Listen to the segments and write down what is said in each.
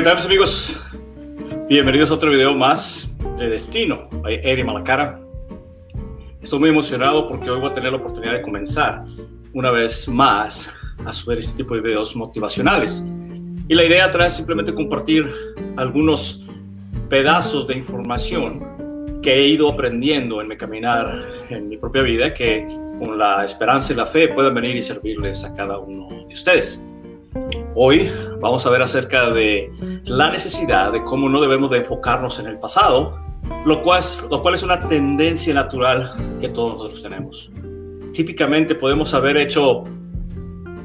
¿Qué tal mis amigos? Bienvenidos a otro video más de Destino. Soy Eddie Malacara. Estoy muy emocionado porque hoy voy a tener la oportunidad de comenzar una vez más a subir este tipo de videos motivacionales. Y la idea atrás es simplemente compartir algunos pedazos de información que he ido aprendiendo en mi caminar en mi propia vida que con la esperanza y la fe pueden venir y servirles a cada uno de ustedes. Hoy vamos a ver acerca de la necesidad de cómo no debemos de enfocarnos en el pasado, lo cual, es, una tendencia natural que todos nosotros tenemos. Típicamente podemos haber hecho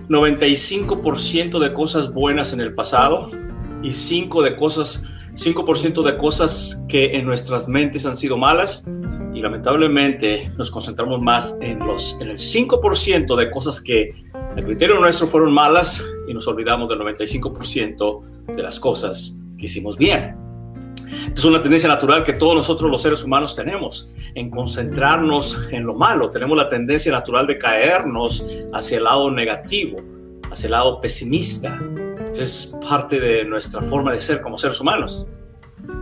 95% de cosas buenas en el pasado y 5% de cosas 5% de cosas que en nuestras mentes han sido malas y lamentablemente nos concentramos más en los en el 5% de cosas que el criterio nuestro fueron malas y nos olvidamos del 95% de las cosas que hicimos bien. Es una tendencia natural que todos nosotros los seres humanos tenemos, en concentrarnos en lo malo. Tenemos la tendencia natural de caernos hacia el lado negativo, hacia el lado pesimista. Es parte de nuestra forma de ser como seres humanos.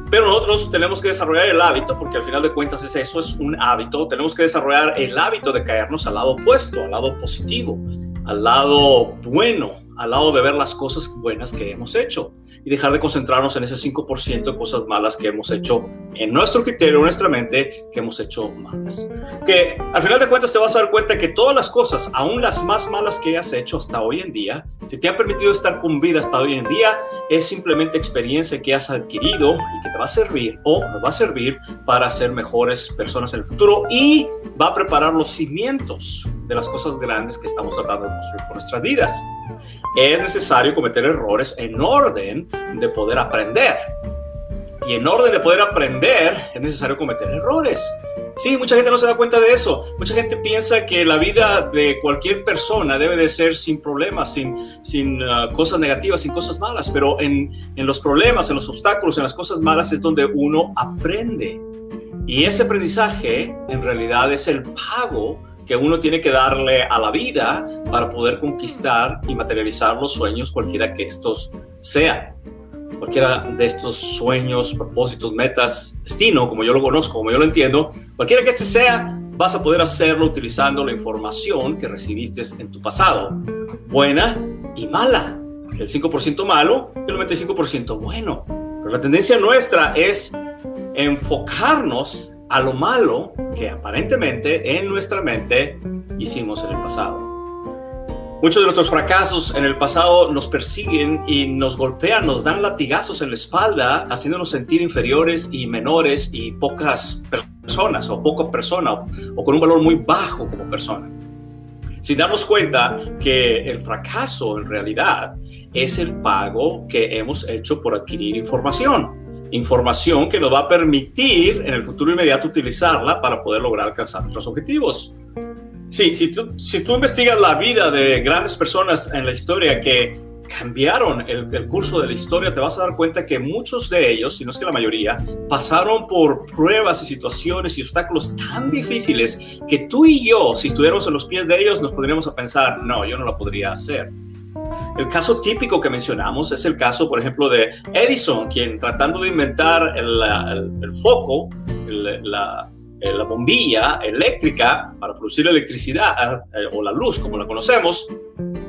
Pero nosotros tenemos que desarrollar el hábito, porque al final de cuentas es eso, es un hábito. Tenemos que desarrollar el hábito de caernos al lado opuesto, al lado positivo, al lado bueno, al lado de ver las cosas buenas que hemos hecho y dejar de concentrarnos en ese 5% de cosas malas que hemos hecho en nuestro criterio, en nuestra mente, que hemos hecho malas. Que al final de cuentas te vas a dar cuenta que todas las cosas, aún las más malas que has hecho hasta hoy en día, si te ha permitido estar con vida hasta hoy en día, es simplemente experiencia que has adquirido y que te va a servir o nos va a servir para ser mejores personas en el futuro y va a preparar los cimientos de las cosas grandes que estamos tratando de construir con nuestras vidas es necesario cometer errores en orden de poder aprender. Y en orden de poder aprender es necesario cometer errores. Sí, mucha gente no se da cuenta de eso. Mucha gente piensa que la vida de cualquier persona debe de ser sin problemas, sin, sin uh, cosas negativas, sin cosas malas. Pero en, en los problemas, en los obstáculos, en las cosas malas es donde uno aprende. Y ese aprendizaje en realidad es el pago que uno tiene que darle a la vida para poder conquistar y materializar los sueños, cualquiera que estos sean. Cualquiera de estos sueños, propósitos, metas, destino, como yo lo conozco, como yo lo entiendo, cualquiera que este sea, vas a poder hacerlo utilizando la información que recibiste en tu pasado, buena y mala. El 5% malo y el 95% bueno. Pero la tendencia nuestra es enfocarnos a lo malo que aparentemente en nuestra mente hicimos en el pasado. Muchos de nuestros fracasos en el pasado nos persiguen y nos golpean, nos dan latigazos en la espalda, haciéndonos sentir inferiores y menores y pocas personas o poca persona o, con un valor muy bajo como persona. Sin darnos cuenta que el fracaso en realidad es el pago que hemos hecho por adquirir información información que nos va a permitir en el futuro inmediato utilizarla para poder lograr alcanzar nuestros objetivos. Sí, si tú, si tú investigas la vida de grandes personas en la historia que cambiaron el, el, curso de la historia, te vas a dar cuenta que muchos de ellos, si no es que la mayoría, pasaron por pruebas y situaciones y obstáculos tan difíciles que tú y yo, si estuviéramos en los pies de ellos, nos podríamos a pensar, no, yo no lo podría hacer. El caso típico que mencionamos es el caso, por ejemplo, de Edison, quien tratando de inventar el, foco, la, la, bombilla eléctrica para producir electricidad eh, o la luz, como la conocemos,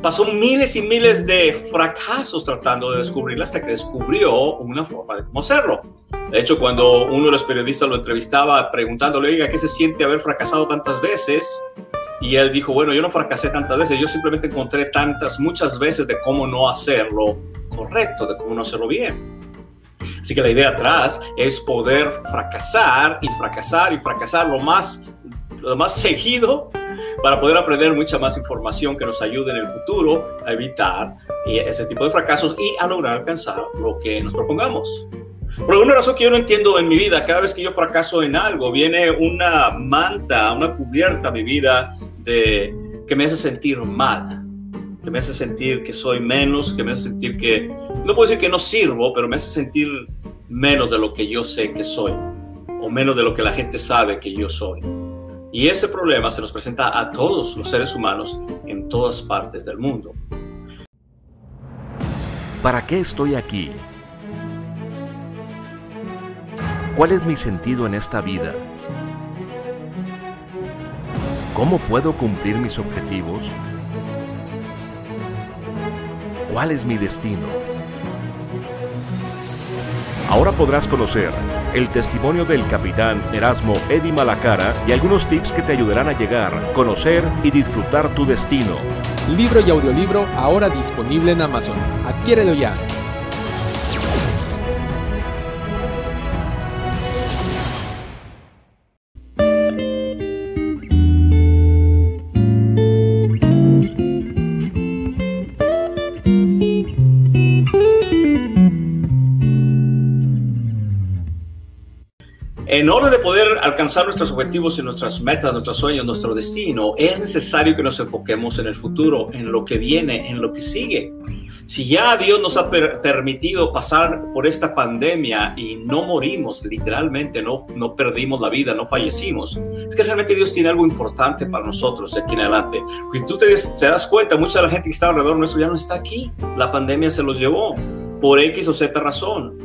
pasó miles y miles de fracasos tratando de descubrirla hasta que descubrió una forma de cómo hacerlo. De hecho, cuando uno de los periodistas lo entrevistaba preguntándole, oiga, ¿qué se siente haber fracasado tantas veces? Y él dijo, bueno, yo no fracasé tantas veces, yo simplemente encontré tantas, muchas veces de cómo no hacerlo correcto, de cómo no hacerlo bien. Así que la idea atrás es poder fracasar y fracasar y fracasar lo más, lo más seguido para poder aprender mucha más información que nos ayude en el futuro a evitar ese tipo de fracasos y a lograr alcanzar lo que nos propongamos. Por alguna razón que yo no entiendo en mi vida, cada vez que yo fracaso en algo, viene una manta, una cubierta a mi vida de, que me hace sentir mal, que me hace sentir que soy menos, que me hace sentir que, no puedo decir que no sirvo, pero me hace sentir menos de lo que yo sé que soy, o menos de lo que la gente sabe que yo soy. Y ese problema se nos presenta a todos los seres humanos en todas partes del mundo. ¿Para qué estoy aquí? ¿Cuál es mi sentido en esta vida? ¿Cómo puedo cumplir mis objetivos? ¿Cuál es mi destino? Ahora podrás conocer el testimonio del capitán Erasmo Eddy Malacara y algunos tips que te ayudarán a llegar, conocer y disfrutar tu destino. Libro y audiolibro ahora disponible en Amazon. Adquiérelo ya. En orden de poder alcanzar nuestros objetivos y nuestras metas, nuestros sueños, nuestro destino, es necesario que nos enfoquemos en el futuro, en lo que viene, en lo que sigue. Si ya Dios nos ha permitido pasar por esta pandemia y no morimos, literalmente no, no perdimos la vida, no fallecimos, es que realmente Dios tiene algo importante para nosotros de aquí en adelante. Porque tú te, te das cuenta, mucha de la gente que está alrededor nuestro ya no está aquí. La pandemia se los llevó por X o Z razón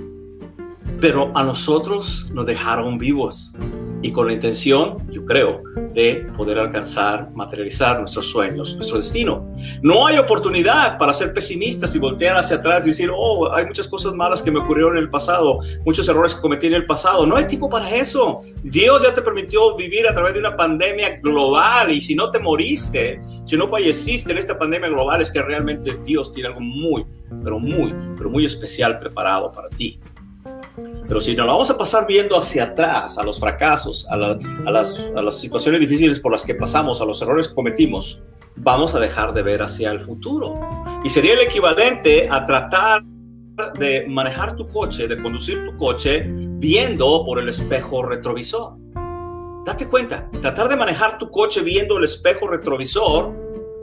pero a nosotros nos dejaron vivos y con la intención, yo creo, de poder alcanzar, materializar nuestros sueños, nuestro destino. No hay oportunidad para ser pesimistas y voltear hacia atrás y decir, oh, hay muchas cosas malas que me ocurrieron en el pasado, muchos errores que cometí en el pasado. No hay tiempo para eso. Dios ya te permitió vivir a través de una pandemia global y si no te moriste, si no falleciste en esta pandemia global, es que realmente Dios tiene algo muy, pero muy, pero muy especial preparado para ti. Pero si nos lo vamos a pasar viendo hacia atrás, a los fracasos, a, las, a las situaciones difíciles por las que pasamos, a los errores que cometimos, vamos a dejar de ver hacia el futuro. Y sería el equivalente a tratar de manejar tu coche, de conducir tu coche viendo por el espejo retrovisor. Date cuenta, tratar de manejar tu coche viendo el espejo retrovisor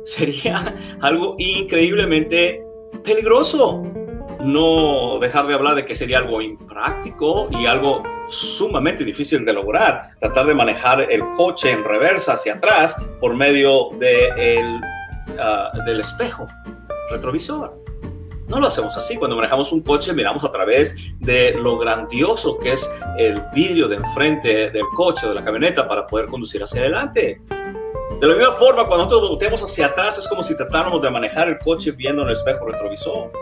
sería algo increíblemente peligroso no dejar de hablar de que sería algo impráctico y algo sumamente difícil de lograr, tratar de manejar el coche en reversa hacia atrás por medio de ah, del espejo retrovisor. No lo hacemos así. Cuando manejamos un coche, miramos a través de lo grandioso que es el vidrio de enfrente del coche, de la camioneta, para poder conducir hacia adelante. De la misma forma, cuando nosotros volteamos hacia atrás, es como si tratáramos de manejar el coche viendo el espejo retrovisor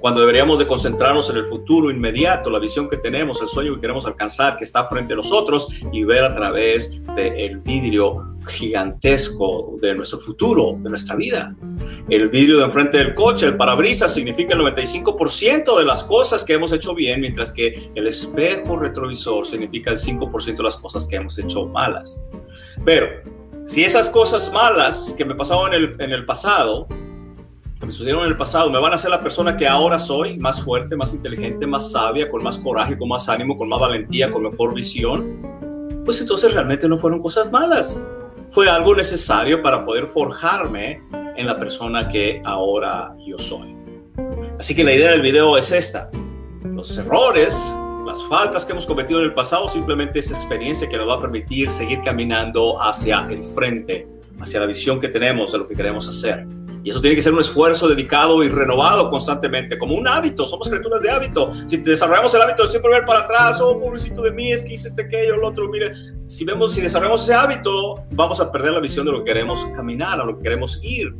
cuando deberíamos de concentrarnos en el futuro inmediato, la visión que tenemos, el sueño que queremos alcanzar, que está frente a nosotros y ver a través del vidrio gigantesco de nuestro futuro, de nuestra vida. El vidrio de enfrente del coche, el parabrisas, significa el 95% de las cosas que hemos hecho bien, mientras que el espejo retrovisor significa el 5% de las cosas que hemos hecho malas. Pero si esas cosas malas que me pasaban en el, en el pasado que me sucedieron en el pasado me van a hacer la persona que ahora soy, más fuerte, más inteligente, más sabia, con más coraje, con más ánimo, con más valentía, con mejor visión, pues entonces realmente no fueron cosas malas. Fue algo necesario para poder forjarme en la persona que ahora yo soy. Así que la idea del video es esta. Los errores, las faltas que hemos cometido en el pasado, simplemente es experiencia que nos va a permitir seguir caminando hacia el frente, hacia la visión que tenemos de lo que queremos hacer. Y eso tiene que ser un esfuerzo dedicado y renovado constantemente, como un hábito. Somos criaturas de hábito. Si desarrollamos el hábito de siempre ver para atrás, oh, pobrecito de mí, es que hice este, aquello, lo otro, mire, si vemos, si desarrollamos ese hábito, vamos a perder la visión de lo que queremos caminar, a lo que queremos ir.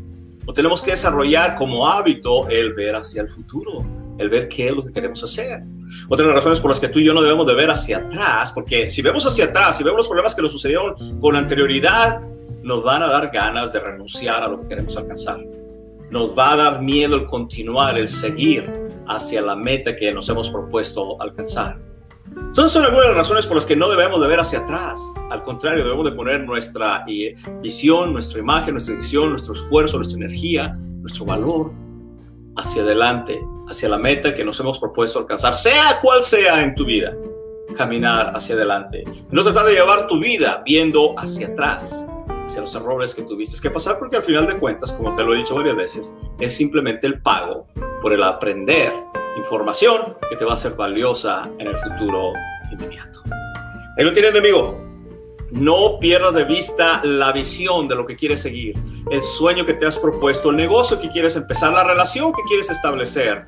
O tenemos que desarrollar como hábito el ver hacia el futuro, el ver qué es lo que queremos hacer. Otra de las razones por las que tú y yo no debemos de ver hacia atrás, porque si vemos hacia atrás, si vemos los problemas que nos sucedieron con anterioridad, nos van a dar ganas de renunciar a lo que queremos alcanzar. Nos va a dar miedo el continuar, el seguir hacia la meta que nos hemos propuesto alcanzar. Entonces son algunas de las razones por las que no debemos de ver hacia atrás. Al contrario, debemos de poner nuestra eh, visión, nuestra imagen, nuestra visión, nuestro esfuerzo, nuestra energía, nuestro valor hacia adelante, hacia la meta que nos hemos propuesto alcanzar, sea cual sea en tu vida, caminar hacia adelante. No tratar de llevar tu vida viendo hacia atrás, hacia los errores que tuviste que pasar, porque al final de cuentas, como te lo he dicho varias veces, es simplemente el pago por el aprender información que te va a ser valiosa en el futuro inmediato. Ahí lo tienes, amigo. No pierdas de vista la visión de lo que quieres seguir, el sueño que te has propuesto, el negocio que quieres empezar, la relación que quieres establecer.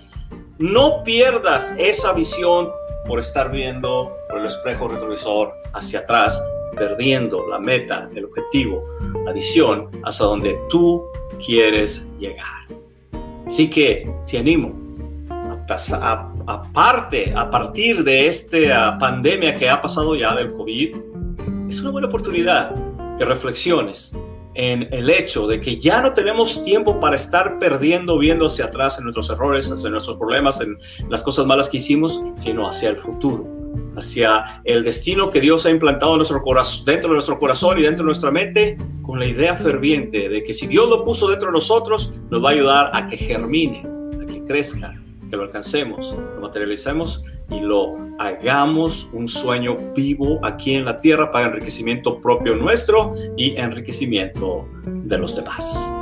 No pierdas esa visión por estar viendo por el espejo retrovisor hacia atrás, perdiendo la meta, el objetivo, la visión hacia donde tú quieres llegar. Así que te animo a, aparte, a partir de esta pandemia que ha pasado ya del COVID, es una buena oportunidad que reflexiones en el hecho de que ya no tenemos tiempo para estar perdiendo, viendo hacia atrás en nuestros errores, en nuestros problemas, en las cosas malas que hicimos, sino hacia el futuro, hacia el destino que Dios ha implantado en nuestro corazón, dentro de nuestro corazón y dentro de nuestra mente, con la idea ferviente de que si Dios lo puso dentro de nosotros, nos va a ayudar a que germine, a que crezca, que lo alcancemos, lo materialicemos y lo hagamos un sueño vivo aquí en la tierra para enriquecimiento propio nuestro y enriquecimiento de los demás.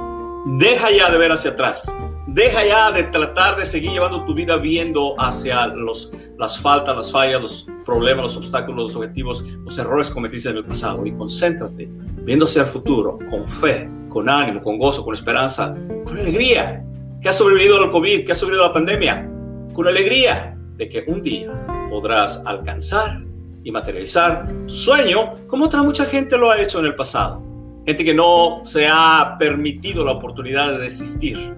Deja ya de ver hacia atrás. Deja ya de tratar de seguir llevando tu vida viendo hacia los, las faltas, las fallas, los problemas, los obstáculos, los objetivos, los errores cometidos en el pasado y concéntrate viendo hacia el futuro con fe, con ánimo, con gozo, con esperanza, con alegría. Que has sobrevivido al COVID, que has sobrevivido a la pandemia, con alegría, de que un día podrás alcanzar y materializar tu sueño como otra mucha gente lo ha hecho en el pasado. Gente que no se ha permitido la oportunidad de desistir.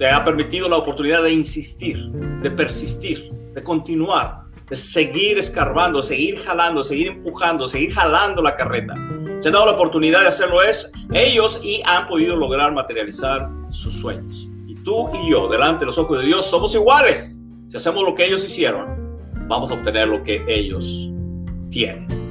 Se ha permitido la oportunidad de insistir, de persistir, de continuar, de seguir escarbando, seguir jalando, seguir empujando, seguir jalando la carreta. Se han dado la oportunidad de hacerlo es, ellos y han podido lograr materializar sus sueños. Y tú y yo, delante de los ojos de Dios, somos iguales. Si hacemos lo que ellos hicieron, vamos a obtener lo que ellos tienen.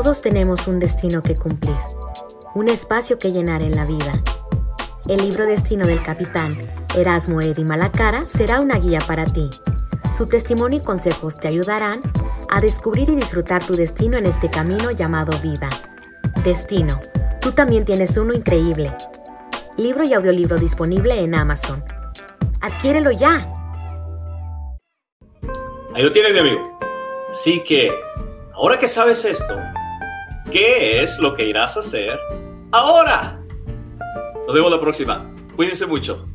Todos tenemos un destino que cumplir, un espacio que llenar en la vida. El libro Destino del Capitán Erasmo Edi Malacara será una guía para ti su testimonio y consejos te ayudarán a descubrir y disfrutar tu destino en este camino llamado vida. Destino. Tú también tienes uno increíble. Libro y audiolibro disponible en Amazon. Adquiérelo ya. Ahí lo tienes, mi amigo. Así que, ahora que sabes esto, ¿qué es lo que irás a hacer ahora? Nos vemos la próxima. Cuídense mucho.